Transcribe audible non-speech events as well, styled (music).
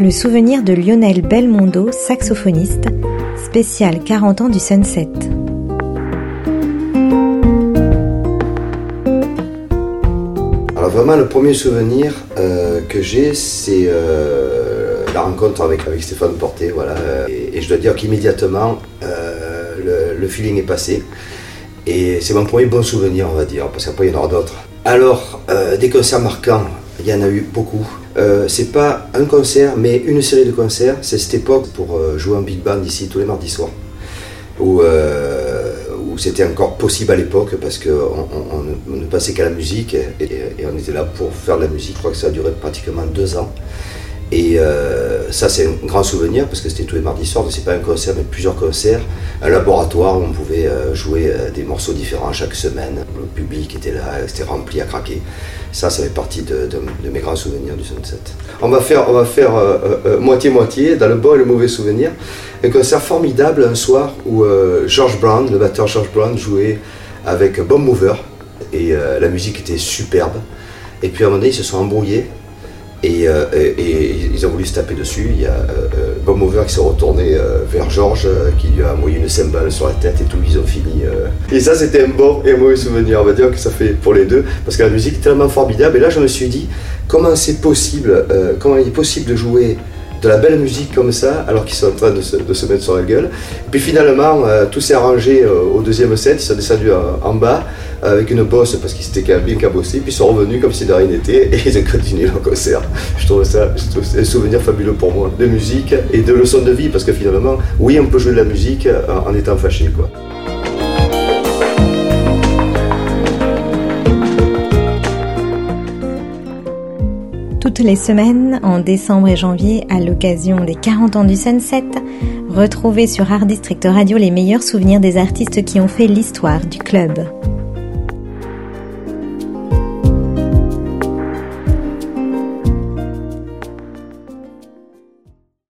le souvenir de Lionel Belmondo, saxophoniste, spécial 40 ans du Sunset. Alors vraiment le premier souvenir euh, que j'ai c'est euh, la rencontre avec, avec Stéphane Porté voilà et, je dois dire qu'immédiatement euh, le, feeling est passé et c'est mon premier bon souvenir on va dire parce qu'après il y en aura d'autres. Alors des concerts marquants il y en a eu beaucoup. Euh, c'est pas un concert, mais une série de concerts. C'est cette époque pour euh, jouer en big band ici tous les mardis soirs, où, euh, c'était encore possible à l'époque parce qu'on on, ne passait qu'à la musique et, on était là pour faire de la musique. Je crois que ça a duré pratiquement deux ans. Et euh, ça, c'est un grand souvenir parce que c'était tous les mardis soirs. C'est pas un concert, mais plusieurs concerts. Un laboratoire où on pouvait euh, jouer euh, des morceaux différents chaque semaine. Le public était là, c'était rempli à craquer. Ça, ça fait partie de, mes grands souvenirs du Sunset. On va faire, moitié-moitié, dans le bon et le mauvais souvenir. Un concert formidable un soir où George Brown, le batteur George Brown, jouait avec Bob Mover. Et la musique était superbe. Et puis à un moment donné, ils se sont embrouillés euh, et, ils ont voulu se taper dessus. Il y a euh, euh Bob Over qui s'est retourné euh, vers Georges, qui lui a envoyé une cymbale sur la tête et tout, ils ont fini. Et ça, c'était un bon et un mauvais souvenir. On va dire que ça fait pour les deux, parce que la musique est tellement formidable. Et là, je me suis dit, comment c'est possible, comment il est possible de jouer de la belle musique comme ça, alors qu'ils sont en train de se, mettre sur la gueule. Puis finalement, euh, tout s'est arrangé euh, au deuxième set, ils sont descendus en, bas avec une bosse parce qu'ils s'étaient bien cabossés, puis ils sont revenus comme si de rien n'était (laughs) et ils ont continué leur concert. Je trouve ça un souvenir fabuleux pour moi, de musique et de leçons de vie, parce que finalement, oui, on peut jouer de la musique en, en étant fâché. quoi. Toutes les semaines en décembre et janvier à l'occasion des 40 ans du Sunset. Retrouvez sur Art District Radio les meilleurs souvenirs des artistes qui ont fait l'histoire du club.